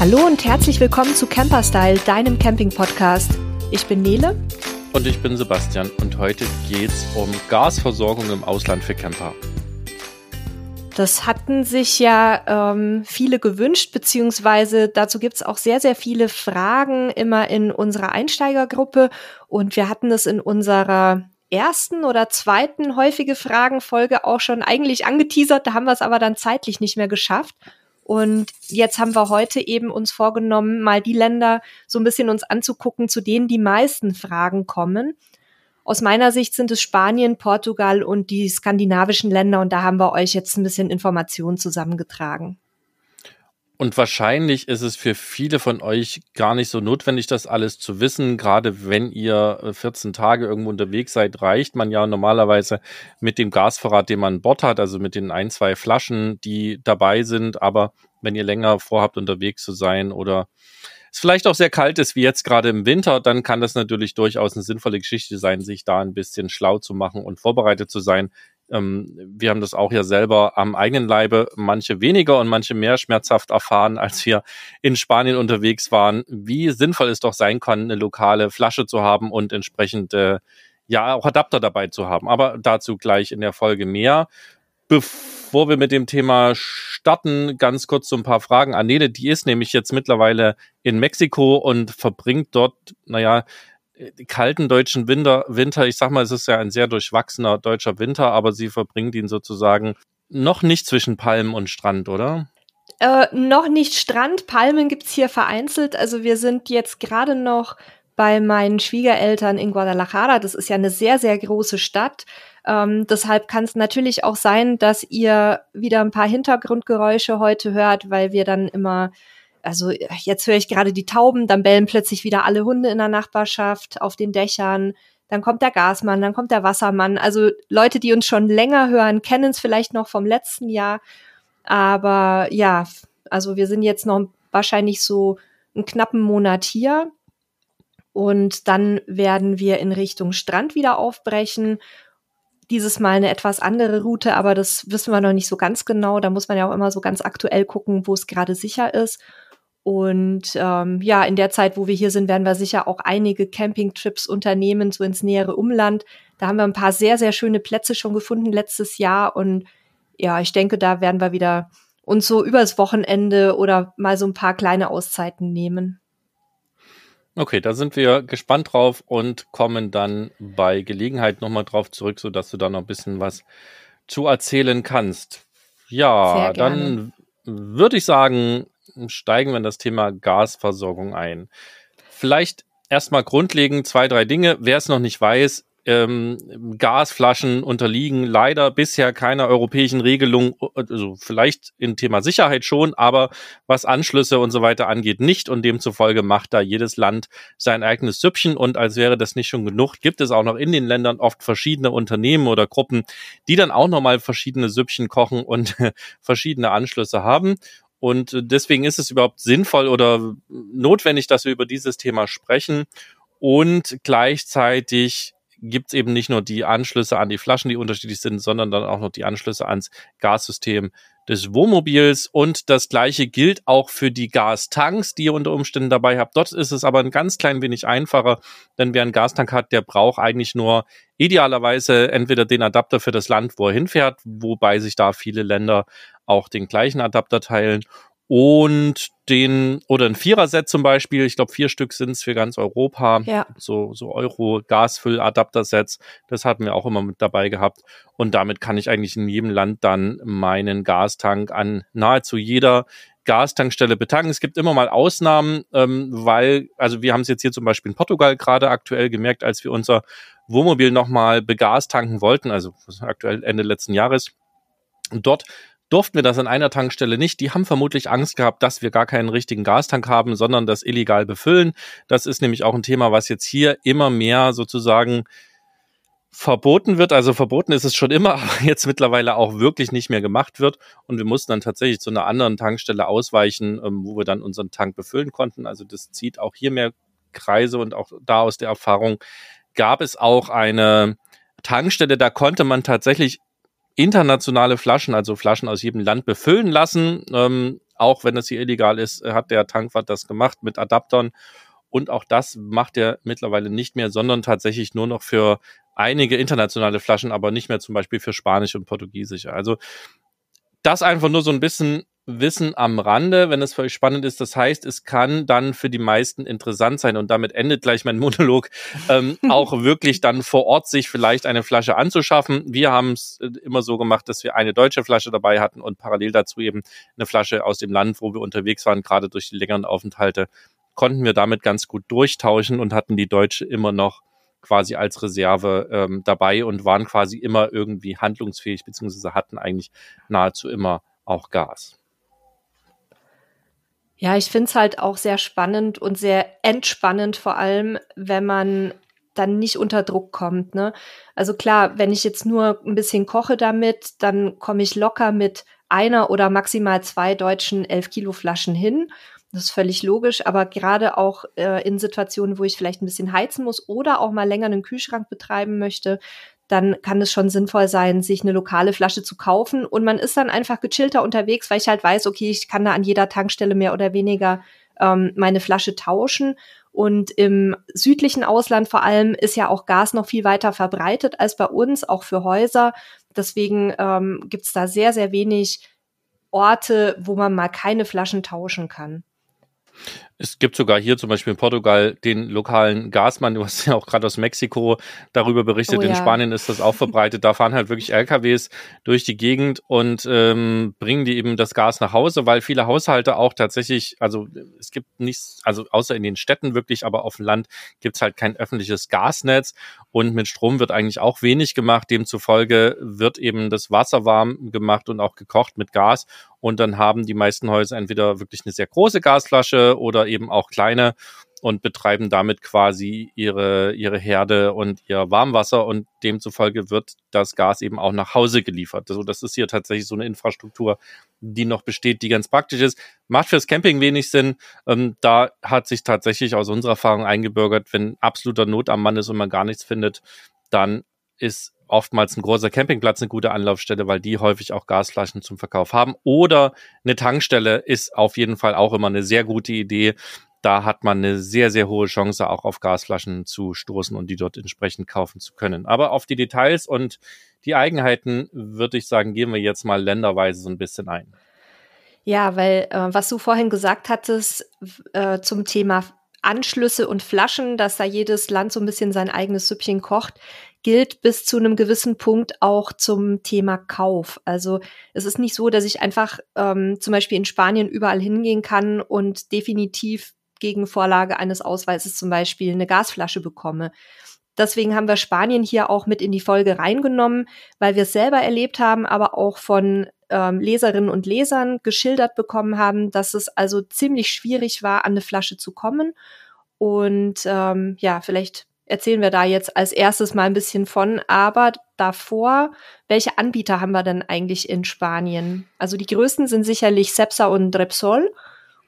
Hallo und herzlich willkommen zu Camperstyle, deinem Camping-Podcast. Ich bin Nele. Und ich bin Sebastian und heute geht's um Gasversorgung im Ausland für Camper. Das hatten sich ja ähm, viele gewünscht, beziehungsweise dazu gibt's auch sehr, sehr viele Fragen immer in unserer Einsteigergruppe. Und wir hatten es in unserer ersten oder zweiten häufige Fragenfolge auch schon eigentlich angeteasert. Da haben wir es aber dann zeitlich nicht mehr geschafft. Und jetzt haben wir heute eben uns vorgenommen, mal die Länder so ein bisschen uns anzugucken, zu denen die meisten Fragen kommen. Aus meiner Sicht sind es Spanien, Portugal und die skandinavischen Länder. Und da haben wir euch jetzt ein bisschen Informationen zusammengetragen. Und wahrscheinlich ist es für viele von euch gar nicht so notwendig, das alles zu wissen. Gerade wenn ihr 14 äh, Tage irgendwo unterwegs seid, reicht man ja normalerweise mit dem Gasvorrat, den man an Bord hat, also mit den ein, zwei Flaschen, die dabei sind. Aber wenn ihr länger vorhabt, unterwegs zu sein oder es vielleicht auch sehr kalt ist, wie jetzt gerade im Winter, dann kann das natürlich durchaus eine sinnvolle Geschichte sein, sich da ein bisschen schlau zu machen und vorbereitet zu sein. Ähm, wir haben das auch ja selber am eigenen Leibe, manche weniger und manche mehr schmerzhaft erfahren, als wir in Spanien unterwegs waren, wie sinnvoll es doch sein kann, eine lokale Flasche zu haben und entsprechend äh, ja auch Adapter dabei zu haben. Aber dazu gleich in der Folge mehr. Bevor wir mit dem Thema starten, ganz kurz so ein paar Fragen an Nele. Die ist nämlich jetzt mittlerweile in Mexiko und verbringt dort, naja, kalten deutschen Winter, Winter, ich sag mal, es ist ja ein sehr durchwachsener deutscher Winter, aber sie verbringt ihn sozusagen noch nicht zwischen Palmen und Strand, oder? Äh, noch nicht Strand, Palmen gibt's hier vereinzelt. Also wir sind jetzt gerade noch bei meinen Schwiegereltern in Guadalajara. Das ist ja eine sehr, sehr große Stadt. Ähm, deshalb kann es natürlich auch sein, dass ihr wieder ein paar Hintergrundgeräusche heute hört, weil wir dann immer also jetzt höre ich gerade die Tauben, dann bellen plötzlich wieder alle Hunde in der Nachbarschaft auf den Dächern. Dann kommt der Gasmann, dann kommt der Wassermann. Also Leute, die uns schon länger hören, kennen es vielleicht noch vom letzten Jahr. Aber ja, also wir sind jetzt noch wahrscheinlich so einen knappen Monat hier. Und dann werden wir in Richtung Strand wieder aufbrechen. Dieses Mal eine etwas andere Route, aber das wissen wir noch nicht so ganz genau. Da muss man ja auch immer so ganz aktuell gucken, wo es gerade sicher ist. Und ähm, ja, in der Zeit, wo wir hier sind, werden wir sicher auch einige Campingtrips unternehmen, so ins nähere Umland. Da haben wir ein paar sehr, sehr schöne Plätze schon gefunden letztes Jahr. Und ja, ich denke, da werden wir wieder uns so übers Wochenende oder mal so ein paar kleine Auszeiten nehmen. Okay, da sind wir gespannt drauf und kommen dann bei Gelegenheit nochmal drauf zurück, sodass du da noch ein bisschen was zu erzählen kannst. Ja, dann würde ich sagen, steigen wir in das Thema Gasversorgung ein. Vielleicht erstmal grundlegend zwei, drei Dinge. Wer es noch nicht weiß, ähm, Gasflaschen unterliegen leider bisher keiner europäischen Regelung, also vielleicht im Thema Sicherheit schon, aber was Anschlüsse und so weiter angeht, nicht und demzufolge macht da jedes Land sein eigenes Süppchen und als wäre das nicht schon genug, gibt es auch noch in den Ländern oft verschiedene Unternehmen oder Gruppen, die dann auch nochmal verschiedene Süppchen kochen und verschiedene Anschlüsse haben und deswegen ist es überhaupt sinnvoll oder notwendig, dass wir über dieses Thema sprechen. Und gleichzeitig gibt es eben nicht nur die Anschlüsse an die Flaschen, die unterschiedlich sind, sondern dann auch noch die Anschlüsse ans Gassystem des Wohnmobils. Und das gleiche gilt auch für die Gastanks, die ihr unter Umständen dabei habt. Dort ist es aber ein ganz klein wenig einfacher, denn wer einen Gastank hat, der braucht eigentlich nur idealerweise entweder den Adapter für das Land, wo er hinfährt, wobei sich da viele Länder auch den gleichen Adapter teilen und den oder ein Viererset zum Beispiel, ich glaube vier Stück sind es für ganz Europa, ja. so so Euro Gasfüll-Adapter-Sets, das hatten wir auch immer mit dabei gehabt und damit kann ich eigentlich in jedem Land dann meinen Gastank an nahezu jeder Gastankstelle betanken. Es gibt immer mal Ausnahmen, ähm, weil also wir haben es jetzt hier zum Beispiel in Portugal gerade aktuell gemerkt, als wir unser Wohnmobil nochmal begastanken wollten, also aktuell Ende letzten Jahres. Dort durften wir das an einer Tankstelle nicht. Die haben vermutlich Angst gehabt, dass wir gar keinen richtigen Gastank haben, sondern das illegal befüllen. Das ist nämlich auch ein Thema, was jetzt hier immer mehr sozusagen verboten wird. Also verboten ist es schon immer, aber jetzt mittlerweile auch wirklich nicht mehr gemacht wird. Und wir mussten dann tatsächlich zu einer anderen Tankstelle ausweichen, ähm, wo wir dann unseren Tank befüllen konnten. Also das zieht auch hier mehr Kreise und auch da aus der Erfahrung gab es auch eine Tankstelle, da konnte man tatsächlich internationale Flaschen, also Flaschen aus jedem Land befüllen lassen. Ähm, auch wenn das hier illegal ist, hat der Tankwart das gemacht mit Adaptern. Und auch das macht er mittlerweile nicht mehr, sondern tatsächlich nur noch für einige internationale Flaschen, aber nicht mehr zum Beispiel für Spanisch und Portugiesische. Also das einfach nur so ein bisschen Wissen am Rande, wenn es für euch spannend ist. Das heißt, es kann dann für die meisten interessant sein und damit endet gleich mein Monolog, ähm, auch wirklich dann vor Ort sich vielleicht eine Flasche anzuschaffen. Wir haben es äh, immer so gemacht, dass wir eine deutsche Flasche dabei hatten und parallel dazu eben eine Flasche aus dem Land, wo wir unterwegs waren, gerade durch die längeren Aufenthalte, konnten wir damit ganz gut durchtauschen und hatten die deutsche immer noch quasi als Reserve ähm, dabei und waren quasi immer irgendwie handlungsfähig, beziehungsweise hatten eigentlich nahezu immer auch Gas. Ja, ich finde es halt auch sehr spannend und sehr entspannend, vor allem, wenn man dann nicht unter Druck kommt. Ne? Also klar, wenn ich jetzt nur ein bisschen koche damit, dann komme ich locker mit einer oder maximal zwei deutschen 11 Kilo Flaschen hin. Das ist völlig logisch, aber gerade auch äh, in Situationen, wo ich vielleicht ein bisschen heizen muss oder auch mal länger einen Kühlschrank betreiben möchte, dann kann es schon sinnvoll sein, sich eine lokale Flasche zu kaufen. Und man ist dann einfach gechillter unterwegs, weil ich halt weiß, okay, ich kann da an jeder Tankstelle mehr oder weniger ähm, meine Flasche tauschen. Und im südlichen Ausland vor allem ist ja auch Gas noch viel weiter verbreitet als bei uns, auch für Häuser. Deswegen ähm, gibt es da sehr, sehr wenig Orte, wo man mal keine Flaschen tauschen kann. Es gibt sogar hier zum Beispiel in Portugal den lokalen Gasmann, du hast ja auch gerade aus Mexiko darüber berichtet, oh, in ja. Spanien ist das auch verbreitet. Da fahren halt wirklich LKWs durch die Gegend und ähm, bringen die eben das Gas nach Hause, weil viele Haushalte auch tatsächlich, also es gibt nichts, also außer in den Städten wirklich, aber auf dem Land gibt es halt kein öffentliches Gasnetz und mit Strom wird eigentlich auch wenig gemacht. Demzufolge wird eben das Wasser warm gemacht und auch gekocht mit Gas und dann haben die meisten Häuser entweder wirklich eine sehr große Gasflasche oder eben auch kleine und betreiben damit quasi ihre, ihre Herde und ihr Warmwasser und demzufolge wird das Gas eben auch nach Hause geliefert. Also das ist hier tatsächlich so eine Infrastruktur, die noch besteht, die ganz praktisch ist. Macht fürs Camping wenig Sinn. Ähm, da hat sich tatsächlich aus unserer Erfahrung eingebürgert, wenn absoluter Not am Mann ist und man gar nichts findet, dann ist oftmals ein großer Campingplatz eine gute Anlaufstelle, weil die häufig auch Gasflaschen zum Verkauf haben. Oder eine Tankstelle ist auf jeden Fall auch immer eine sehr gute Idee. Da hat man eine sehr, sehr hohe Chance, auch auf Gasflaschen zu stoßen und die dort entsprechend kaufen zu können. Aber auf die Details und die Eigenheiten, würde ich sagen, gehen wir jetzt mal länderweise so ein bisschen ein. Ja, weil äh, was du vorhin gesagt hattest äh, zum Thema Anschlüsse und Flaschen, dass da jedes Land so ein bisschen sein eigenes Süppchen kocht gilt bis zu einem gewissen Punkt auch zum Thema Kauf. Also es ist nicht so, dass ich einfach ähm, zum Beispiel in Spanien überall hingehen kann und definitiv gegen Vorlage eines Ausweises zum Beispiel eine Gasflasche bekomme. Deswegen haben wir Spanien hier auch mit in die Folge reingenommen, weil wir es selber erlebt haben, aber auch von ähm, Leserinnen und Lesern geschildert bekommen haben, dass es also ziemlich schwierig war, an eine Flasche zu kommen. Und ähm, ja, vielleicht erzählen wir da jetzt als erstes mal ein bisschen von. Aber davor, welche Anbieter haben wir denn eigentlich in Spanien? Also die größten sind sicherlich Cepsa und Repsol.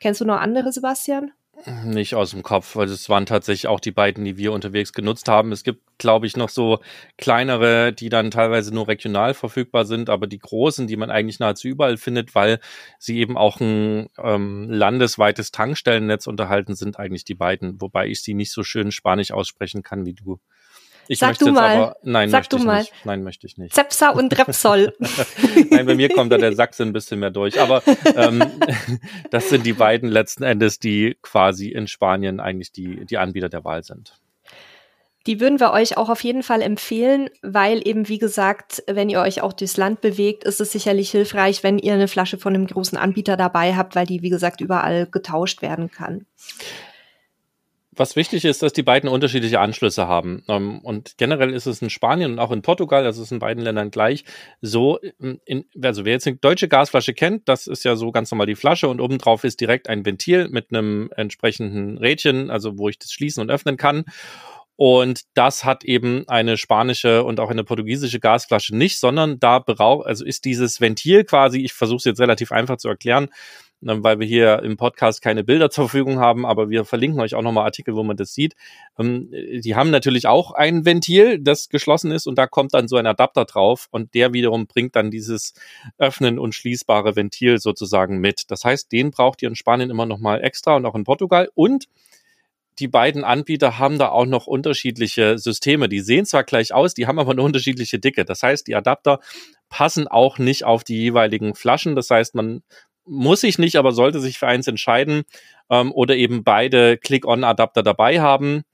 Kennst du noch andere, Sebastian? Nicht aus dem Kopf, weil es waren tatsächlich auch die beiden, die wir unterwegs genutzt haben. Es gibt, glaube ich, noch so kleinere, die dann teilweise nur regional verfügbar sind, aber die großen, die man eigentlich nahezu überall findet, weil sie eben auch ein ähm, landesweites Tankstellennetz unterhalten, sind eigentlich die beiden, wobei ich sie nicht so schön spanisch aussprechen kann wie du. Ich Sag du mal. Aber, nein, Sag möchte du ich mal. nicht. Nein, möchte ich nicht. Zepsa und Repsol. nein, bei mir kommt da der Sachse ein bisschen mehr durch. Aber ähm, das sind die beiden letzten Endes, die quasi in Spanien eigentlich die, die Anbieter der Wahl sind. Die würden wir euch auch auf jeden Fall empfehlen, weil eben, wie gesagt, wenn ihr euch auch durchs Land bewegt, ist es sicherlich hilfreich, wenn ihr eine Flasche von einem großen Anbieter dabei habt, weil die, wie gesagt, überall getauscht werden kann was wichtig ist, dass die beiden unterschiedliche Anschlüsse haben. Ähm, und generell ist es in Spanien und auch in Portugal, also es ist in beiden Ländern gleich, so, ähm, in, also wer jetzt eine deutsche Gasflasche kennt, das ist ja so ganz normal die Flasche und obendrauf ist direkt ein Ventil mit einem entsprechenden Rädchen, also wo ich das schließen und öffnen kann. Und das hat eben eine spanische und auch eine portugiesische Gasflasche nicht, sondern da braucht, also ist dieses Ventil quasi, ich versuche es jetzt relativ einfach zu erklären, weil wir hier im Podcast keine Bilder zur Verfügung haben, aber wir verlinken euch auch nochmal Artikel, wo man das sieht. Ähm, die haben natürlich auch ein Ventil, das geschlossen ist und da kommt dann so ein Adapter drauf und der wiederum bringt dann dieses öffnen und schließbare Ventil sozusagen mit. Das heißt, den braucht ihr in Spanien immer nochmal extra und auch in Portugal und die beiden Anbieter haben da auch noch unterschiedliche Systeme. Die sehen zwar gleich aus, die haben aber eine unterschiedliche Dicke. Das heißt, die Adapter passen auch nicht auf die jeweiligen Flaschen. Das heißt, man muss sich nicht, aber sollte sich für eins entscheiden ähm, oder eben beide Click-on-Adapter dabei haben.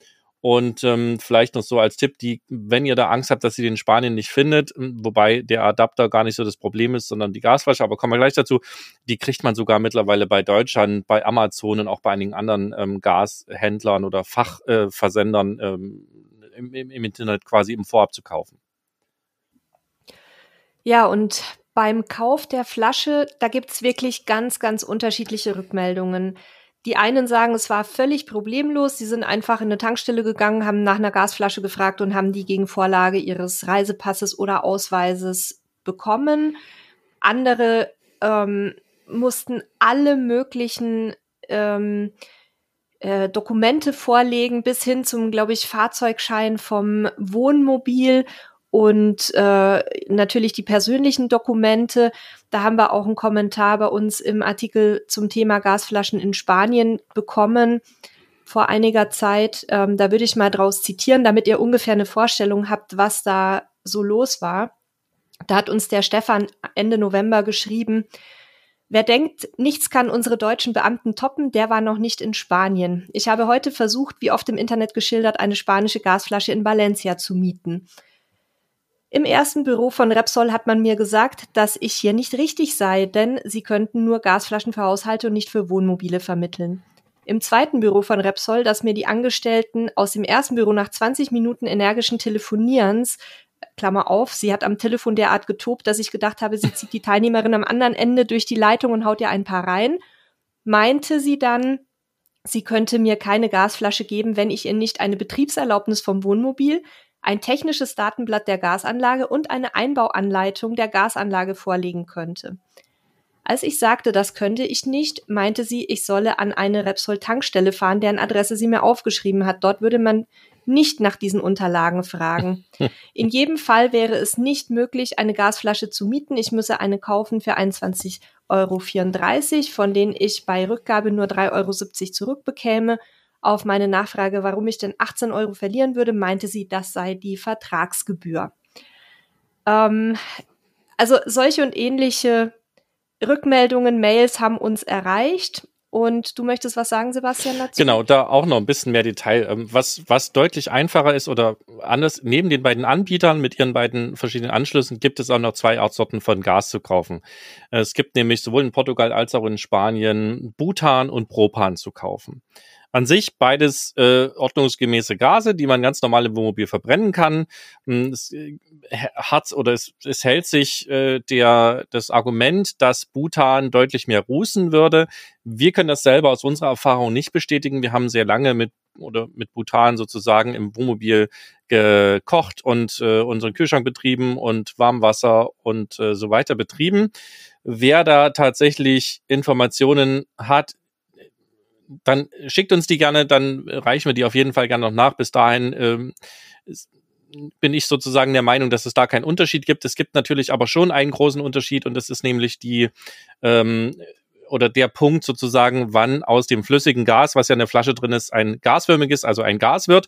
Und ähm, vielleicht noch so als Tipp, die, wenn ihr da Angst habt, dass ihr den in Spanien nicht findet, ähm, wobei der Adapter gar nicht so das Problem ist, sondern die Gasflasche, aber kommen wir gleich dazu, die kriegt man sogar mittlerweile bei Deutschland, bei Amazon und auch bei einigen anderen ähm, Gashändlern oder Fachversendern äh, ähm, im, im Internet quasi im Vorab zu kaufen. Ja, und beim Kauf der Flasche, da gibt's wirklich ganz, ganz unterschiedliche Rückmeldungen. Die einen sagen, es war völlig problemlos. Sie sind einfach in eine Tankstelle gegangen, haben nach einer Gasflasche gefragt und haben die gegen Vorlage ihres Reisepasses oder Ausweises bekommen. Andere ähm, mussten alle möglichen ähm, äh, Dokumente vorlegen, bis hin zum, glaube ich, Fahrzeugschein vom Wohnmobil und äh, natürlich die persönlichen Dokumente. Da haben wir auch einen Kommentar bei uns im Artikel zum Thema Gasflaschen in Spanien bekommen vor einiger Zeit. Ähm, da würde ich mal draus zitieren, damit ihr ungefähr eine Vorstellung habt, was da so los war. Da hat uns der Stefan Ende November geschrieben, Wer denkt, nichts kann unsere deutschen Beamten toppen, der war noch nicht in Spanien. Ich habe heute versucht, wie oft im Internet geschildert, eine spanische Gasflasche in Valencia zu mieten. Im ersten Büro von Repsol hat man mir gesagt, dass ich hier nicht richtig sei, denn sie könnten nur Gasflaschen für Haushalte und nicht für Wohnmobile vermitteln. Im zweiten Büro von Repsol, das mir die Angestellten aus dem ersten Büro nach 20 Minuten energischen Telefonierens, Klammer auf, sie hat am Telefon derart getobt, dass ich gedacht habe, sie zieht die Teilnehmerin am anderen Ende durch die Leitung und haut ihr ein paar rein, meinte sie dann, sie könnte mir keine Gasflasche geben, wenn ich ihr nicht eine Betriebserlaubnis vom Wohnmobil, ein technisches Datenblatt der Gasanlage und eine Einbauanleitung der Gasanlage vorlegen könnte. Als ich sagte, das könnte ich nicht, meinte sie, ich solle an eine Repsol-Tankstelle fahren, deren Adresse sie mir aufgeschrieben hat. Dort würde man nicht nach diesen Unterlagen fragen. In jedem Fall wäre es nicht möglich, eine Gasflasche zu mieten. Ich müsse eine kaufen für 21,34 Euro, von denen ich bei Rückgabe nur 3,70 Euro zurückbekäme. Auf meine Nachfrage, warum ich denn 18 Euro verlieren würde, meinte sie, das sei die Vertragsgebühr. Ähm, also solche und ähnliche Rückmeldungen, Mails haben uns erreicht. Und du möchtest was sagen, Sebastian, dazu? Genau, da auch noch ein bisschen mehr Detail. Ähm, was, was deutlich einfacher ist oder anders, neben den beiden Anbietern mit ihren beiden verschiedenen Anschlüssen gibt es auch noch zwei Artsorten von Gas zu kaufen. Es gibt nämlich sowohl in Portugal als auch in Spanien Butan und Propan zu kaufen. An sich beides äh, ordnungsgemäße Gase, die man ganz normal im Wohnmobil verbrennen kann. Hm, es äh, hat oder es, es hält sich äh, der das Argument, dass Butan deutlich mehr rußen würde. Wir können das selber aus unserer Erfahrung nicht bestätigen. Wir haben sehr lange mit oder mit Butan sozusagen im Wohnmobil gekocht und äh, unseren Kühlschrank betrieben und Warmwasser und äh, so weiter betrieben. Wer da tatsächlich Informationen hat, dann schickt uns die gerne, dann reichen wir die auf jeden Fall gerne noch nach. Bis dahin ähm, bin ich sozusagen der Meinung, dass es da keinen Unterschied gibt. Es gibt natürlich aber schon einen großen Unterschied und das ist nämlich die ähm, oder der Punkt sozusagen, wann aus dem flüssigen Gas, was ja in der Flasche drin ist, ein gasförmiges, also ein Gas wird.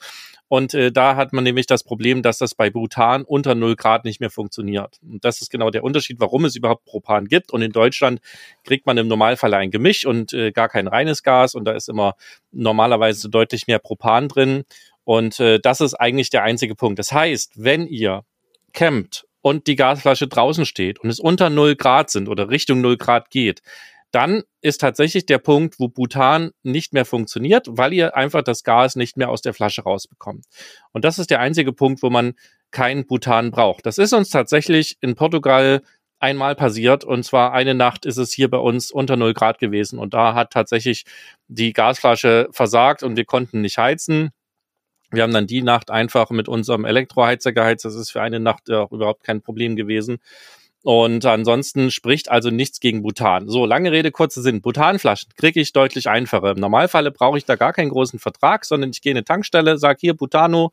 Und äh, da hat man nämlich das Problem, dass das bei Butan unter 0 Grad nicht mehr funktioniert. Und das ist genau der Unterschied, warum es überhaupt Propan gibt. Und in Deutschland kriegt man im Normalfall ein Gemisch und äh, gar kein reines Gas. Und da ist immer normalerweise deutlich mehr Propan drin. Und äh, das ist eigentlich der einzige Punkt. Das heißt, wenn ihr campt und die Gasflasche draußen steht und es unter 0 Grad sind oder Richtung 0 Grad geht, dann ist tatsächlich der Punkt, wo Butan nicht mehr funktioniert, weil ihr einfach das Gas nicht mehr aus der Flasche rausbekommt. Und das ist der einzige Punkt, wo man kein Butan braucht. Das ist uns tatsächlich in Portugal einmal passiert und zwar eine Nacht ist es hier bei uns unter 0 Grad gewesen und da hat tatsächlich die Gasflasche versagt und wir konnten nicht heizen. Wir haben dann die Nacht einfach mit unserem Elektroheizer geheizt. Das ist für eine Nacht auch überhaupt kein Problem gewesen. Und ansonsten spricht also nichts gegen Butan. So, lange Rede, kurzer Sinn. Butanflaschen kriege ich deutlich einfacher. Im Normalfall brauche ich da gar keinen großen Vertrag, sondern ich gehe in eine Tankstelle, sage hier Butano,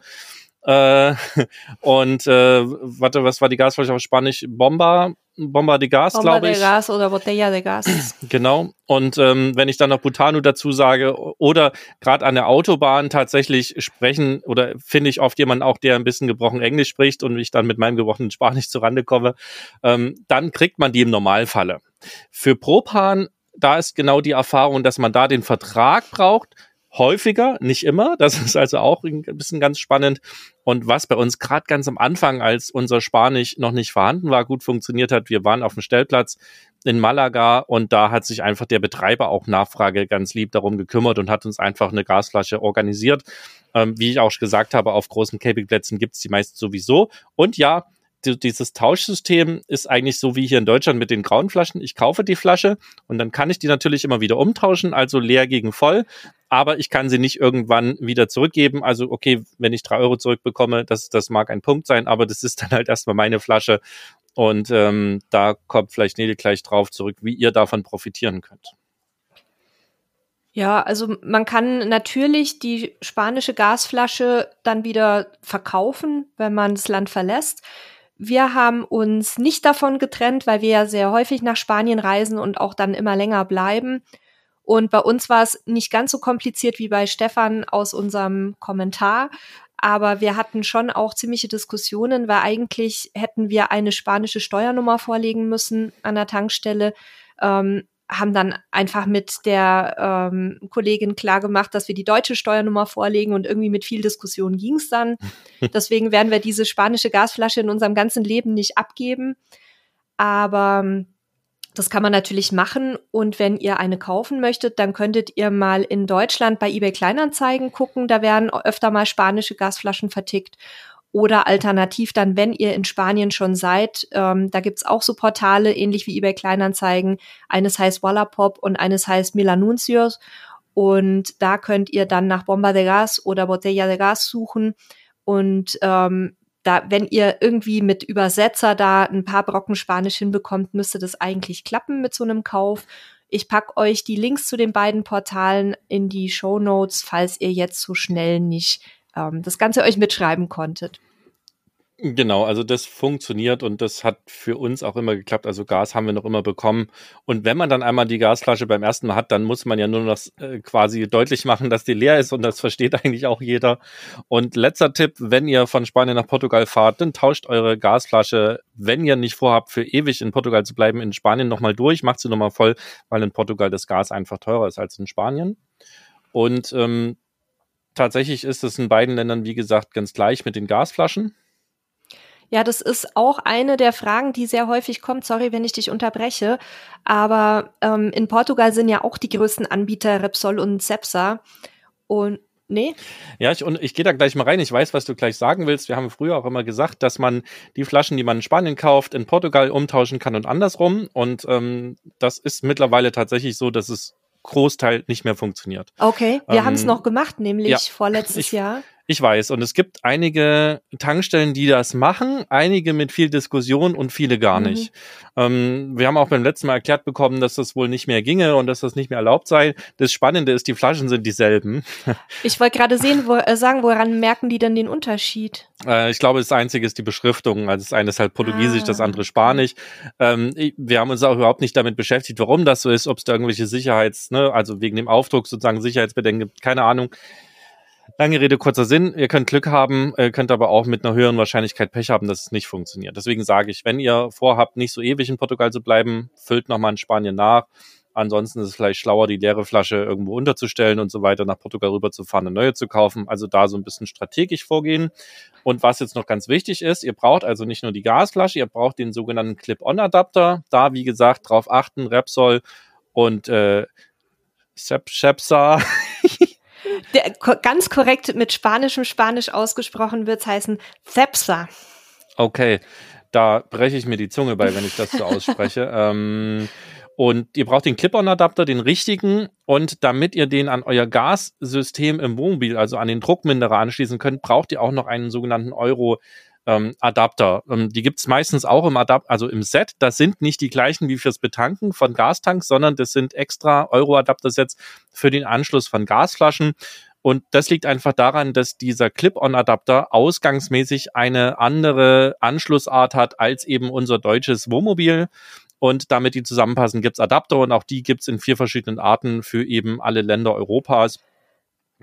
äh, und äh, warte, was war die Gasflasche auf Spanisch? Bomba, Bomba de Gas, glaube ich. Bomba de Gas oder Botella de Gas. Genau. Und ähm, wenn ich dann noch Butano dazu sage oder gerade an der Autobahn tatsächlich sprechen oder finde ich oft jemanden auch, der ein bisschen gebrochen Englisch spricht und ich dann mit meinem gebrochenen Spanisch zurande komme, ähm, dann kriegt man die im Normalfalle. Für Propan da ist genau die Erfahrung, dass man da den Vertrag braucht häufiger, nicht immer. Das ist also auch ein bisschen ganz spannend. Und was bei uns gerade ganz am Anfang, als unser Spanisch noch nicht vorhanden war, gut funktioniert hat, wir waren auf dem Stellplatz in Malaga und da hat sich einfach der Betreiber auch Nachfrage ganz lieb darum gekümmert und hat uns einfach eine Gasflasche organisiert. Ähm, wie ich auch gesagt habe, auf großen Campingplätzen gibt es die meist sowieso. Und ja, dieses Tauschsystem ist eigentlich so wie hier in Deutschland mit den grauen Flaschen. Ich kaufe die Flasche und dann kann ich die natürlich immer wieder umtauschen, also leer gegen voll, aber ich kann sie nicht irgendwann wieder zurückgeben. Also okay, wenn ich drei Euro zurückbekomme, das, das mag ein Punkt sein, aber das ist dann halt erstmal meine Flasche und ähm, da kommt vielleicht Nele gleich drauf zurück, wie ihr davon profitieren könnt. Ja, also man kann natürlich die spanische Gasflasche dann wieder verkaufen, wenn man das Land verlässt. Wir haben uns nicht davon getrennt, weil wir ja sehr häufig nach Spanien reisen und auch dann immer länger bleiben. Und bei uns war es nicht ganz so kompliziert wie bei Stefan aus unserem Kommentar. Aber wir hatten schon auch ziemliche Diskussionen, weil eigentlich hätten wir eine spanische Steuernummer vorlegen müssen an der Tankstelle. Ähm, haben dann einfach mit der ähm, Kollegin klar gemacht, dass wir die deutsche Steuernummer vorlegen und irgendwie mit viel Diskussion ging es dann. Deswegen werden wir diese spanische Gasflasche in unserem ganzen Leben nicht abgeben. Aber ähm, das kann man natürlich machen. Und wenn ihr eine kaufen möchtet, dann könntet ihr mal in Deutschland bei eBay Kleinanzeigen gucken. Da werden öfter mal spanische Gasflaschen vertickt. Oder alternativ dann, wenn ihr in Spanien schon seid, ähm, da gibt's auch so Portale, ähnlich wie eBay Kleinanzeigen. Eines heißt Wallapop und eines heißt Milanuncios. Und da könnt ihr dann nach Bomba de Gas oder Botella de Gas suchen. Und ähm, da, wenn ihr irgendwie mit Übersetzer da ein paar Brocken Spanisch hinbekommt, müsste das eigentlich klappen mit so einem Kauf. Ich pack euch die Links zu den beiden Portalen in die Show Notes, falls ihr jetzt so schnell nicht ähm, das Ganze euch mitschreiben konntet. Genau, also das funktioniert und das hat für uns auch immer geklappt. Also Gas haben wir noch immer bekommen. Und wenn man dann einmal die Gasflasche beim ersten Mal hat, dann muss man ja nur noch äh, quasi deutlich machen, dass die leer ist und das versteht eigentlich auch jeder. Und letzter Tipp, wenn ihr von Spanien nach Portugal fahrt, dann tauscht eure Gasflasche, wenn ihr nicht vorhabt, für ewig in Portugal zu bleiben, in Spanien nochmal durch, macht sie nochmal voll, weil in Portugal das Gas einfach teurer ist als in Spanien. Und ähm, tatsächlich ist es in beiden Ländern, wie gesagt, ganz gleich mit den Gasflaschen. Ja, das ist auch eine der Fragen, die sehr häufig kommt. Sorry, wenn ich dich unterbreche. Aber ähm, in Portugal sind ja auch die größten Anbieter Repsol und Cepsa. Und Nee? Ja, ich, und ich gehe da gleich mal rein. Ich weiß, was du gleich sagen willst. Wir haben früher auch immer gesagt, dass man die Flaschen, die man in Spanien kauft, in Portugal umtauschen kann und andersrum. Und ähm, das ist mittlerweile tatsächlich so, dass es Großteil nicht mehr funktioniert. Okay, wir ähm, haben es noch gemacht, nämlich ja, vorletztes ich, Jahr. Ich weiß. Und es gibt einige Tankstellen, die das machen, einige mit viel Diskussion und viele gar mhm. nicht. Ähm, wir haben auch beim letzten Mal erklärt bekommen, dass das wohl nicht mehr ginge und dass das nicht mehr erlaubt sei. Das Spannende ist, die Flaschen sind dieselben. Ich wollte gerade sehen, wo, äh, sagen, woran merken die denn den Unterschied? Äh, ich glaube, das Einzige ist die Beschriftung. Also das eine ist halt Portugiesisch, ah. das andere Spanisch. Ähm, wir haben uns auch überhaupt nicht damit beschäftigt, warum das so ist, ob es da irgendwelche Sicherheits, ne, also wegen dem Aufdruck sozusagen Sicherheitsbedenken gibt. Keine Ahnung. Lange Rede, kurzer Sinn. Ihr könnt Glück haben, ihr könnt aber auch mit einer höheren Wahrscheinlichkeit Pech haben, dass es nicht funktioniert. Deswegen sage ich, wenn ihr vorhabt, nicht so ewig in Portugal zu bleiben, füllt nochmal in Spanien nach. Ansonsten ist es vielleicht schlauer, die leere Flasche irgendwo unterzustellen und so weiter, nach Portugal rüberzufahren, eine neue zu kaufen. Also da so ein bisschen strategisch vorgehen. Und was jetzt noch ganz wichtig ist, ihr braucht also nicht nur die Gasflasche, ihr braucht den sogenannten Clip-On-Adapter. Da, wie gesagt, drauf achten, Repsol und äh, Cepsa. Der, ganz korrekt mit spanischem Spanisch ausgesprochen wird, heißen Cepsa. Okay, da breche ich mir die Zunge bei, wenn ich das so ausspreche. ähm, und ihr braucht den Clip-On-Adapter, den richtigen. Und damit ihr den an euer Gassystem im Wohnmobil, also an den Druckminderer anschließen könnt, braucht ihr auch noch einen sogenannten Euro ähm, Adapter. Ähm, die gibt's meistens auch im Adapter, also im Set. Das sind nicht die gleichen wie fürs Betanken von Gastanks, sondern das sind extra Euro-Adapter-Sets für den Anschluss von Gasflaschen. Und das liegt einfach daran, dass dieser Clip-on-Adapter ausgangsmäßig eine andere Anschlussart hat als eben unser deutsches Wohnmobil. Und damit die zusammenpassen, gibt's Adapter und auch die gibt's in vier verschiedenen Arten für eben alle Länder Europas.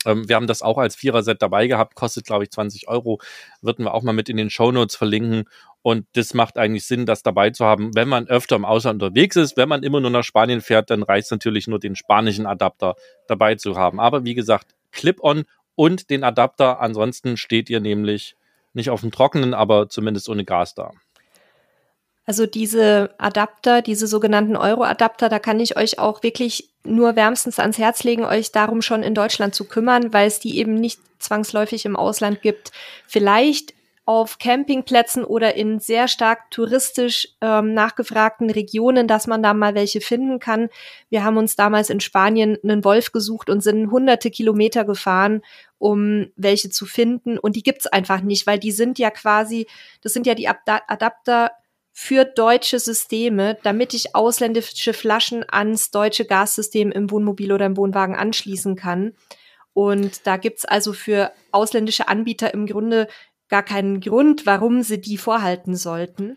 Ähm, wir haben das auch als Vierer-Set dabei gehabt, kostet, glaube ich, 20 Euro. Würden wir auch mal mit in den Show Notes verlinken. Und das macht eigentlich Sinn, das dabei zu haben, wenn man öfter im Ausland unterwegs ist. Wenn man immer nur nach Spanien fährt, dann reicht es natürlich nur, den spanischen Adapter dabei zu haben. Aber wie gesagt, Clip-on und den Adapter. Ansonsten steht ihr nämlich nicht auf dem Trockenen, aber zumindest ohne Gas da. Also diese Adapter, diese sogenannten Euro-Adapter, da kann ich euch auch wirklich nur wärmstens ans Herz legen, euch darum schon in Deutschland zu kümmern, weil es die eben nicht zwangsläufig im Ausland gibt. Vielleicht auf Campingplätzen oder in sehr stark touristisch ähm, nachgefragten Regionen, dass man da mal welche finden kann. Wir haben uns damals in Spanien einen Wolf gesucht und sind hunderte Kilometer gefahren, um welche zu finden. Und die gibt's einfach nicht, weil die sind ja quasi, das sind ja die Adapter für deutsche Systeme, damit ich ausländische Flaschen ans deutsche Gassystem im Wohnmobil oder im Wohnwagen anschließen kann. Und da gibt's also für ausländische Anbieter im Grunde gar keinen Grund, warum sie die vorhalten sollten.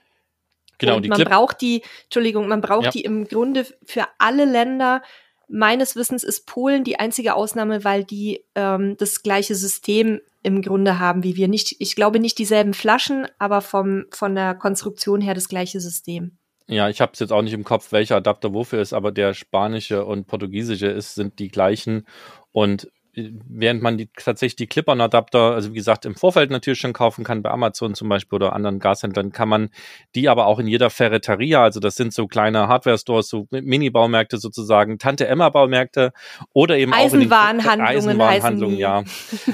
Genau, und die man Clip braucht die, Entschuldigung, man braucht ja. die im Grunde für alle Länder. Meines Wissens ist Polen die einzige Ausnahme, weil die ähm, das gleiche System im Grunde haben wie wir. Nicht, ich glaube nicht dieselben Flaschen, aber vom, von der Konstruktion her das gleiche System. Ja, ich habe es jetzt auch nicht im Kopf, welcher Adapter wofür ist, aber der spanische und portugiesische ist, sind die gleichen. Und während man die, tatsächlich die Clip-on-Adapter, also wie gesagt, im Vorfeld natürlich schon kaufen kann, bei Amazon zum Beispiel oder anderen Gashändlern, kann man die aber auch in jeder Ferreteria, also das sind so kleine Hardware-Stores, so Mini-Baumärkte sozusagen, Tante-Emma-Baumärkte oder eben auch in den Eisenwarenhandlungen, ja.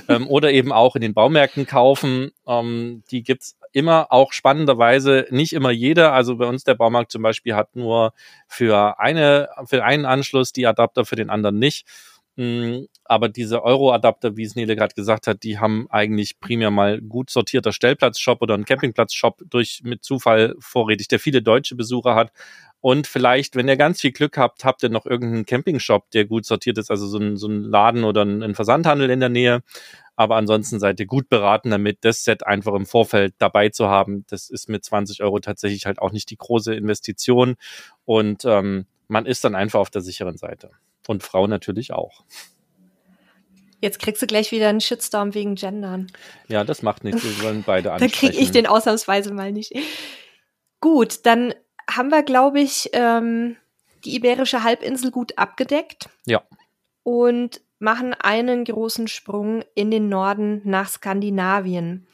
ähm, oder eben auch in den Baumärkten kaufen. Ähm, die gibt's immer auch spannenderweise nicht immer jeder. Also bei uns der Baumarkt zum Beispiel hat nur für eine, für einen Anschluss die Adapter, für den anderen nicht. Mm, aber diese Euro-Adapter, wie es Nele gerade gesagt hat, die haben eigentlich primär mal gut sortierter Stellplatzshop oder ein Campingplatzshop durch mit Zufall vorrätig, der viele deutsche Besucher hat. Und vielleicht, wenn ihr ganz viel Glück habt, habt ihr noch irgendeinen Campingshop, der gut sortiert ist, also so ein, so ein Laden oder ein, Versandhandel in der Nähe. Aber ansonsten seid ihr gut beraten damit, das Set einfach im Vorfeld dabei zu haben. Das ist mit 20 Euro tatsächlich halt auch nicht die große Investition. Und ähm, man ist dann einfach auf der sicheren Seite. Und Frau natürlich auch. Jetzt kriegst du gleich wieder einen Shitstorm wegen Gendern. Ja, das macht nichts. Wir wollen beide ansprechen. da kriege ich den ausnahmsweise mal nicht. Gut, dann haben wir, glaube ich, ähm, die Iberische Halbinsel gut abgedeckt. Ja. Und machen einen großen Sprung in den Norden nach Skandinavien.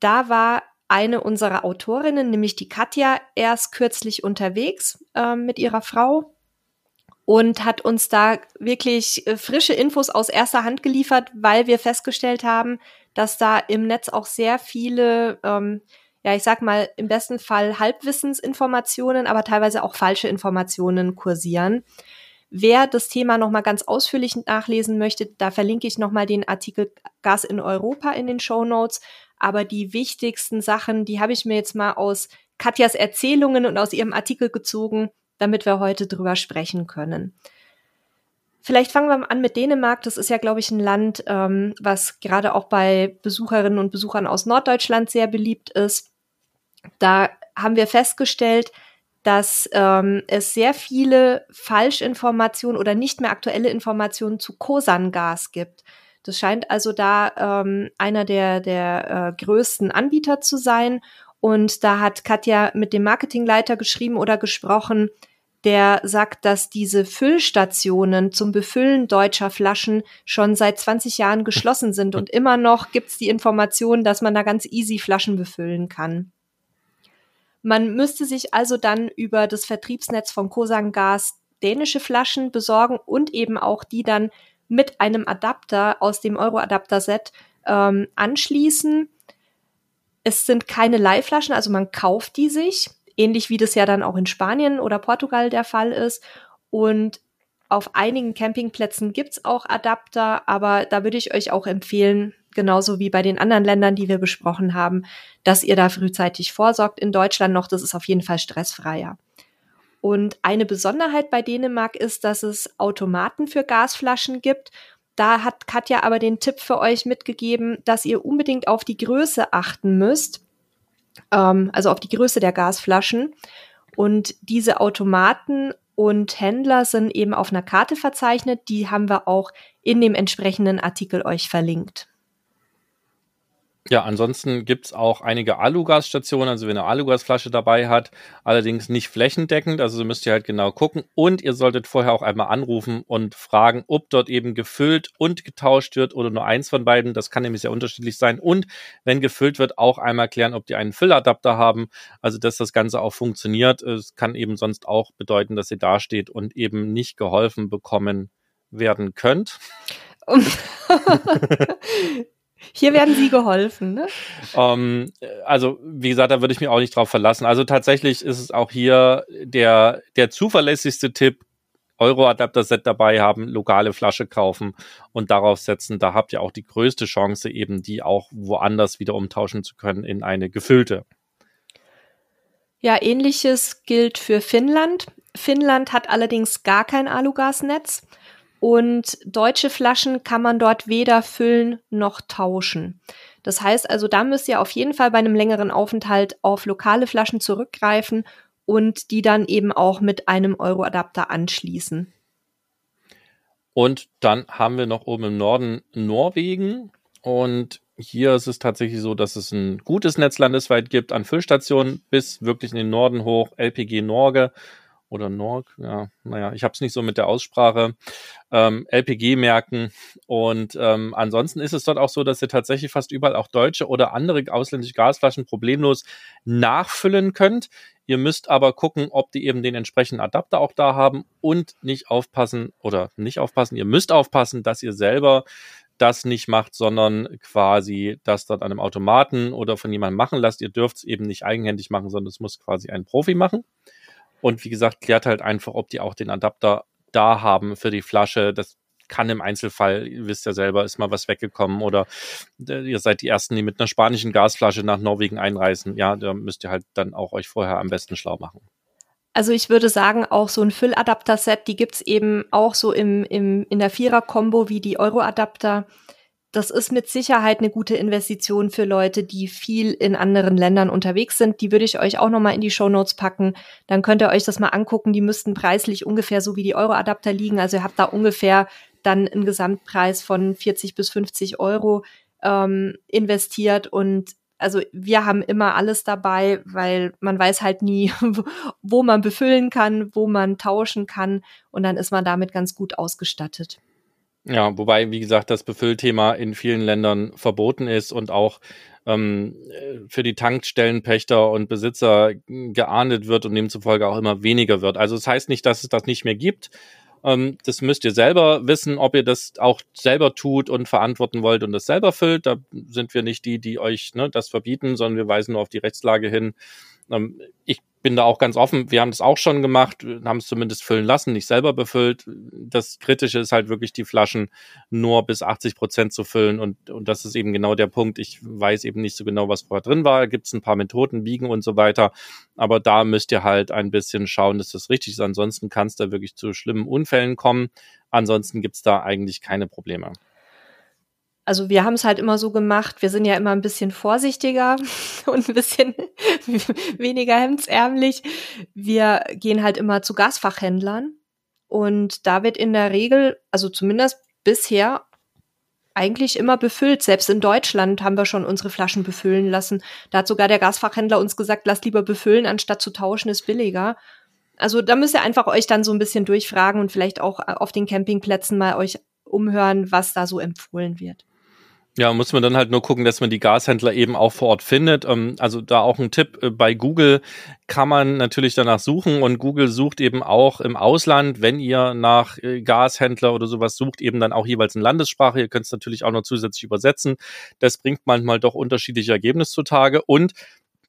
Da war eine unserer Autorinnen, nämlich die Katja, erst kürzlich unterwegs äh, mit ihrer Frau und hat uns da wirklich äh, frische Infos aus erster Hand geliefert, weil wir festgestellt haben, dass da im Netz auch sehr viele, ähm, ja, ich sag mal, im besten Fall Halbwissensinformationen, aber teilweise auch falsche Informationen kursieren. Wer das Thema nochmal ganz ausführlich nachlesen möchte, da verlinke ich nochmal den Artikel Gas in Europa in den Show Notes. Aber die wichtigsten Sachen, die habe ich mir jetzt mal aus Katjas Erzählungen und aus ihrem Artikel gezogen damit wir heute drüber sprechen können. Vielleicht fangen wir an mit Dänemark. Das ist ja, glaube ich, ein Land, ähm, was gerade auch bei Besucherinnen und Besuchern aus Norddeutschland sehr beliebt ist. Da haben wir festgestellt, dass ähm, es sehr viele Falschinformationen oder nicht mehr aktuelle Informationen zu Kosan-Gas gibt. Das scheint also da ähm, einer der, der äh, größten Anbieter zu sein. Und da hat Katja mit dem Marketingleiter geschrieben oder gesprochen, der sagt, dass diese Füllstationen zum Befüllen deutscher Flaschen schon seit 20 Jahren geschlossen sind und immer noch gibt's die Information, dass man da ganz easy Flaschen befüllen kann. Man müsste sich also dann über das Vertriebsnetz von Kosang Gas dänische Flaschen besorgen und eben auch die dann mit einem Adapter aus dem Euro-Adapter-Set ähm, anschließen. Es sind keine Leihflaschen, also man kauft die sich ähnlich wie das ja dann auch in Spanien oder Portugal der Fall ist. Und Auf einigen Campingplätzen gibt's auch Adapter, aber da würde ich euch auch empfehlen, genauso wie bei den anderen Ländern, die wir besprochen haben, dass ihr da frühzeitig vorsorgt. In Deutschland noch, das ist auf jeden Fall stressfreier. Und eine Besonderheit bei Dänemark ist, dass es Automaten für Gasflaschen gibt. Da hat Katja aber den Tipp für euch mitgegeben, dass ihr unbedingt auf die Größe achten müsst, ähm, also auf die Größe der Gasflaschen. Und diese Automaten und Händler sind eben auf einer Karte verzeichnet. Die haben wir auch in dem entsprechenden Artikel euch verlinkt. Ja, ansonsten gibt's auch einige Alugasstationen, also wenn ihr eine Alugasflasche dabei hat, allerdings nicht flächendeckend, also müsst ihr halt genau gucken und ihr solltet vorher auch einmal anrufen und fragen, ob dort eben gefüllt und getauscht wird oder nur eins von beiden, das kann nämlich sehr unterschiedlich sein und wenn gefüllt wird, auch einmal klären, ob die einen Fülladapter haben, also dass das Ganze auch funktioniert. Es kann eben sonst auch bedeuten, dass ihr dasteht und eben nicht geholfen bekommen werden könnt. Hier werden Sie geholfen, ne? Ähm, also, wie gesagt, da würde ich mich auch nicht drauf verlassen. Also tatsächlich ist es auch hier der, der zuverlässigste Tipp, Euro-Adapter-Set dabei haben, lokale Flasche kaufen und darauf setzen. Da habt ihr auch die größte Chance, eben die auch woanders wieder umtauschen zu können in eine gefüllte. Ja, ähnliches gilt für Finnland. Finnland hat allerdings gar kein Alugasnetz. Und deutsche Flaschen kann man dort weder füllen noch tauschen. Das heißt also, da müsst ihr auf jeden Fall bei einem längeren Aufenthalt auf lokale Flaschen zurückgreifen und die dann eben auch mit einem Euro-Adapter anschließen. Und dann haben wir noch oben im Norden Norwegen. Und hier ist es tatsächlich so, dass es ein gutes Netz landesweit gibt an Füllstationen bis wirklich in den Norden hoch, LPG Norge oder Norg, ja, naja, ich habe es nicht so mit der Aussprache, ähm, LPG-Märkten. Und ähm, ansonsten ist es dort auch so, dass ihr tatsächlich fast überall auch deutsche oder andere ausländische Gasflaschen problemlos nachfüllen könnt. Ihr müsst aber gucken, ob die eben den entsprechenden Adapter auch da haben und nicht aufpassen oder nicht aufpassen. Ihr müsst aufpassen, dass ihr selber das nicht macht, sondern quasi das dort an einem Automaten oder von jemandem machen lasst. Ihr dürft es eben nicht eigenhändig machen, sondern es muss quasi ein Profi machen. Und wie gesagt, klärt halt einfach, ob die auch den Adapter da haben für die Flasche. Das kann im Einzelfall, ihr wisst ja selber, ist mal was weggekommen oder äh, ihr seid die Ersten, die mit einer spanischen Gasflasche nach Norwegen einreisen. Ja, da müsst ihr halt dann auch euch vorher am besten schlau machen. Also ich würde sagen, auch so ein Fülladapter-Set, die gibt's eben auch so im, im, in der Vierer-Kombo wie die Euro-Adapter das ist mit Sicherheit eine gute Investition für Leute, die viel in anderen Ländern unterwegs sind. Die würde ich euch auch nochmal in die Show Notes packen. Dann könnt ihr euch das mal angucken. Die müssten preislich ungefähr so wie die Euro-Adapter liegen. Also ihr habt da ungefähr dann einen Gesamtpreis von 40 bis 50 Euro ähm, investiert und also wir haben immer alles dabei, weil man weiß halt nie, wo man befüllen kann, wo man tauschen kann und dann ist man damit ganz gut ausgestattet. Ja, wobei, wie gesagt, das Befüllthema in vielen Ländern verboten ist und auch ähm, für die Tankstellenpächter und Besitzer geahndet wird und demzufolge auch immer weniger wird. Also es das heißt nicht, dass es das nicht mehr gibt. Ähm, das müsst ihr selber wissen, ob ihr das auch selber tut und verantworten wollt und das selber füllt. Da sind wir nicht die, die euch ne, das verbieten, sondern wir weisen nur auf die Rechtslage hin. Ähm, ich bin da auch ganz offen. Wir haben das auch schon gemacht, haben es zumindest füllen lassen, nicht selber befüllt. Das Kritische ist halt wirklich, die Flaschen nur bis 80 Prozent zu füllen. Und, und das ist eben genau der Punkt. Ich weiß eben nicht so genau, was vorher drin war. Gibt es ein paar Methoden, Biegen und so weiter. Aber da müsst ihr halt ein bisschen schauen, dass das richtig ist. Ansonsten kann es da wirklich zu schlimmen Unfällen kommen. Ansonsten gibt es da eigentlich keine Probleme. Also wir haben es halt immer so gemacht, wir sind ja immer ein bisschen vorsichtiger und ein bisschen weniger hemdsärmlich. Wir gehen halt immer zu Gasfachhändlern und da wird in der Regel, also zumindest bisher, eigentlich immer befüllt. Selbst in Deutschland haben wir schon unsere Flaschen befüllen lassen. Da hat sogar der Gasfachhändler uns gesagt, lasst lieber befüllen, anstatt zu tauschen, ist billiger. Also da müsst ihr einfach euch dann so ein bisschen durchfragen und vielleicht auch auf den Campingplätzen mal euch umhören, was da so empfohlen wird. Ja, muss man dann halt nur gucken, dass man die Gashändler eben auch vor Ort findet. Ähm, also da auch ein Tipp, äh, bei Google kann man natürlich danach suchen und Google sucht eben auch im Ausland, wenn ihr nach äh, Gashändler oder sowas sucht, eben dann auch jeweils in Landessprache. Ihr könnt es natürlich auch noch zusätzlich übersetzen. Das bringt manchmal doch unterschiedliche Ergebnisse zutage und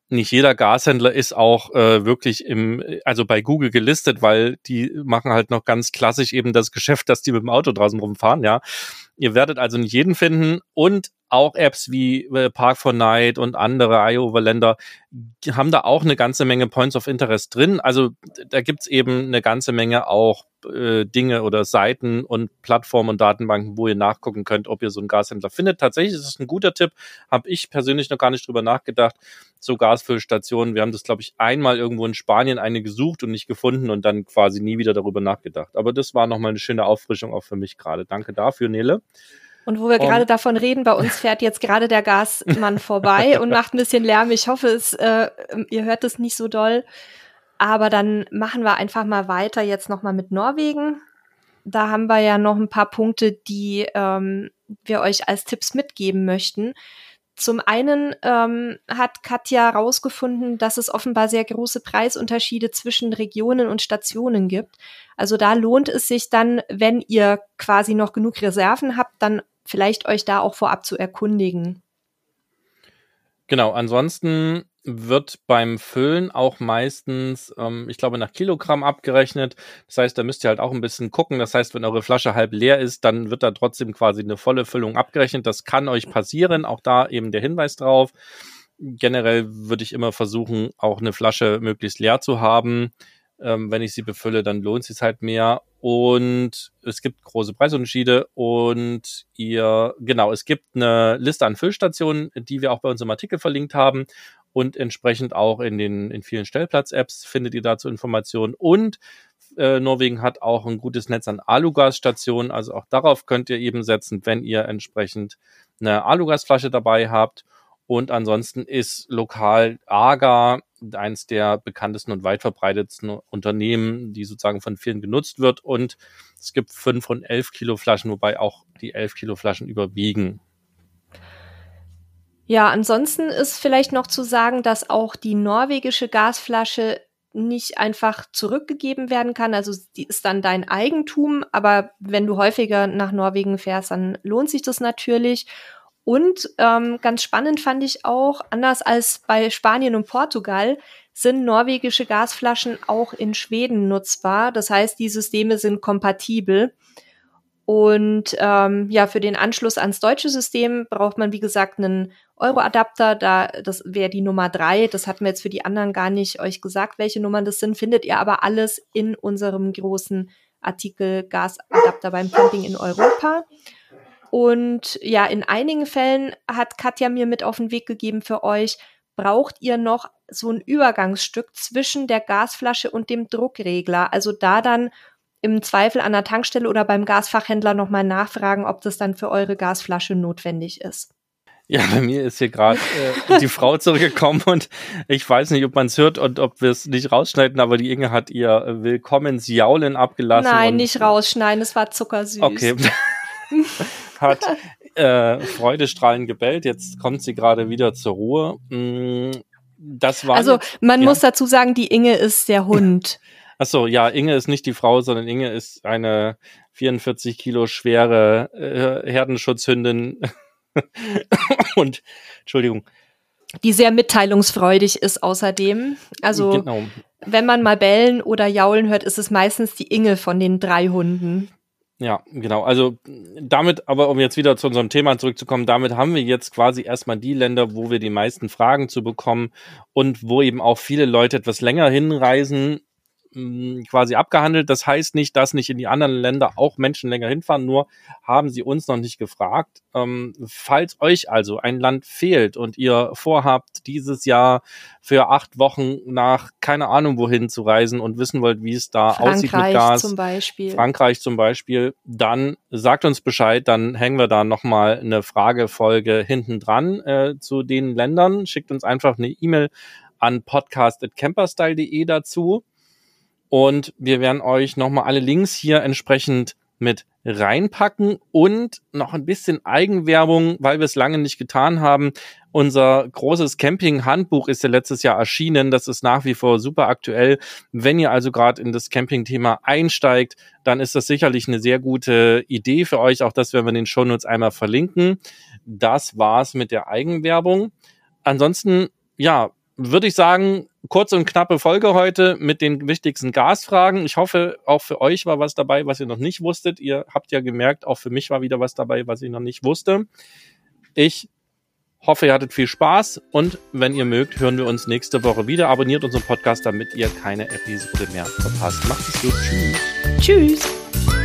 nicht jeder Gashändler ist auch äh, wirklich im, also bei Google gelistet, weil die machen halt noch ganz klassisch eben das Geschäft, dass die mit dem Auto draußen rumfahren, ja. Ihr werdet also nicht jeden finden und auch Apps wie äh, Park for Night und andere iOverländer haben da auch eine ganze Menge Points of Interest drin. Also da gibt's eben eine ganze Menge auch äh, Dinge oder Seiten und Plattformen und Datenbanken, wo ihr nachgucken könnt, ob ihr so einen Gashändler findet. Tatsächlich ist es ein guter Tipp. Habe ich persönlich noch gar nicht drüber nachgedacht. So Gasfüllstationen. Wir haben das, glaube ich, einmal irgendwo in Spanien eine gesucht und nicht gefunden und dann quasi nie wieder darüber nachgedacht. Aber das war nochmal eine schöne Auffrischung auch für mich gerade. Danke dafür, Nele. Und wo wir gerade davon reden, bei uns fährt jetzt gerade der Gasmann vorbei und macht ein bisschen Lärm. Ich hoffe, es, äh, ihr hört es nicht so doll. Aber dann machen wir einfach mal weiter jetzt nochmal mit Norwegen. Da haben wir ja noch ein paar Punkte, die ähm, wir euch als Tipps mitgeben möchten. Zum einen ähm, hat Katja herausgefunden, dass es offenbar sehr große Preisunterschiede zwischen Regionen und Stationen gibt. Also da lohnt es sich dann, wenn ihr quasi noch genug Reserven habt, dann vielleicht euch da auch vorab zu erkundigen. Genau, ansonsten wird beim Füllen auch meistens, ähm, ich glaube, nach Kilogramm abgerechnet. Das heißt, da müsst ihr halt auch ein bisschen gucken. Das heißt, wenn eure Flasche halb leer ist, dann wird da trotzdem quasi eine volle Füllung abgerechnet. Das kann euch passieren. Auch da eben der Hinweis drauf. Generell würde ich immer versuchen, auch eine Flasche möglichst leer zu haben. Ähm, wenn ich sie befülle, dann lohnt es sich halt mehr. Und es gibt große Preisunterschiede und ihr, genau, es gibt eine Liste an Füllstationen, die wir auch bei uns im Artikel verlinkt haben und entsprechend auch in den in vielen Stellplatz-Apps findet ihr dazu Informationen und äh, Norwegen hat auch ein gutes Netz an Alugasstationen, also auch darauf könnt ihr eben setzen, wenn ihr entsprechend eine Alugasflasche dabei habt. Und ansonsten ist lokal AGA eins der bekanntesten und weit verbreitetsten Unternehmen, die sozusagen von vielen genutzt wird. Und es gibt fünf und elf Kilo Flaschen, wobei auch die elf Kilo Flaschen überwiegen. Ja, ansonsten ist vielleicht noch zu sagen, dass auch die norwegische Gasflasche nicht einfach zurückgegeben werden kann. Also die ist dann dein Eigentum, aber wenn du häufiger nach Norwegen fährst, dann lohnt sich das natürlich. Und ähm, ganz spannend fand ich auch, anders als bei Spanien und Portugal, sind norwegische Gasflaschen auch in Schweden nutzbar. Das heißt, die Systeme sind kompatibel. Und ähm, ja, für den Anschluss ans deutsche System braucht man, wie gesagt, einen Euro-Adapter. Da, das wäre die Nummer drei. Das hatten wir jetzt für die anderen gar nicht euch gesagt, welche Nummern das sind. Findet ihr aber alles in unserem großen Artikel Gasadapter beim Camping in Europa. Und ja, in einigen Fällen hat Katja mir mit auf den Weg gegeben für euch, braucht ihr noch so ein Übergangsstück zwischen der Gasflasche und dem Druckregler. Also da dann im Zweifel an der Tankstelle oder beim Gasfachhändler nochmal nachfragen, ob das dann für eure Gasflasche notwendig ist. Ja, bei mir ist hier gerade äh, die Frau zurückgekommen und ich weiß nicht, ob man es hört und ob wir es nicht rausschneiden, aber die Inge hat ihr äh, Willkommensjaulen abgelassen. Nein, nicht rausschneiden, es war zuckersüß. Okay. hat äh, freudestrahlend gebellt, jetzt kommt sie gerade wieder zur Ruhe. Mm, das war also man ja. muss dazu sagen, die Inge ist der Hund. Achso, ja, Inge ist nicht die Frau, sondern Inge ist eine 44 Kilo schwere äh, Herdenschutzhündin. Und, Entschuldigung. Die sehr mitteilungsfreudig ist außerdem. Also, genau. wenn man mal bellen oder jaulen hört, ist es meistens die Inge von den drei Hunden. Ja, genau. Also damit, aber um jetzt wieder zu unserem Thema zurückzukommen, damit haben wir jetzt quasi erstmal die Länder, wo wir die meisten Fragen zu bekommen und wo eben auch viele Leute etwas länger hinreisen quasi abgehandelt. Das heißt nicht, dass nicht in die anderen Länder auch Menschen länger hinfahren, nur haben sie uns noch nicht gefragt. Ähm, falls euch also ein Land fehlt und ihr vorhabt, dieses Jahr für acht Wochen nach keine Ahnung wohin zu reisen und wissen wollt, wie es da Frankreich aussieht mit Gas, zum Beispiel. Frankreich zum Beispiel, dann sagt uns Bescheid, dann hängen wir da nochmal eine Fragefolge hinten dran äh, zu den Ländern. Schickt uns einfach eine E-Mail an podcast.camperstyle.de dazu. Und wir werden euch nochmal alle Links hier entsprechend mit reinpacken und noch ein bisschen Eigenwerbung, weil wir es lange nicht getan haben. Unser großes Camping-Handbuch ist ja letztes Jahr erschienen. Das ist nach wie vor super aktuell. Wenn ihr also gerade in das Camping-Thema einsteigt, dann ist das sicherlich eine sehr gute Idee für euch. Auch das werden wir in den Shownotes einmal verlinken. Das war's mit der Eigenwerbung. Ansonsten, ja, würde ich sagen, kurze und knappe Folge heute mit den wichtigsten Gasfragen. Ich hoffe, auch für euch war was dabei, was ihr noch nicht wusstet. Ihr habt ja gemerkt, auch für mich war wieder was dabei, was ich noch nicht wusste. Ich hoffe, ihr hattet viel Spaß und wenn ihr mögt, hören wir uns nächste Woche wieder. Abonniert unseren Podcast, damit ihr keine Episode mehr verpasst. Macht es gut. Tschüss. Tschüss.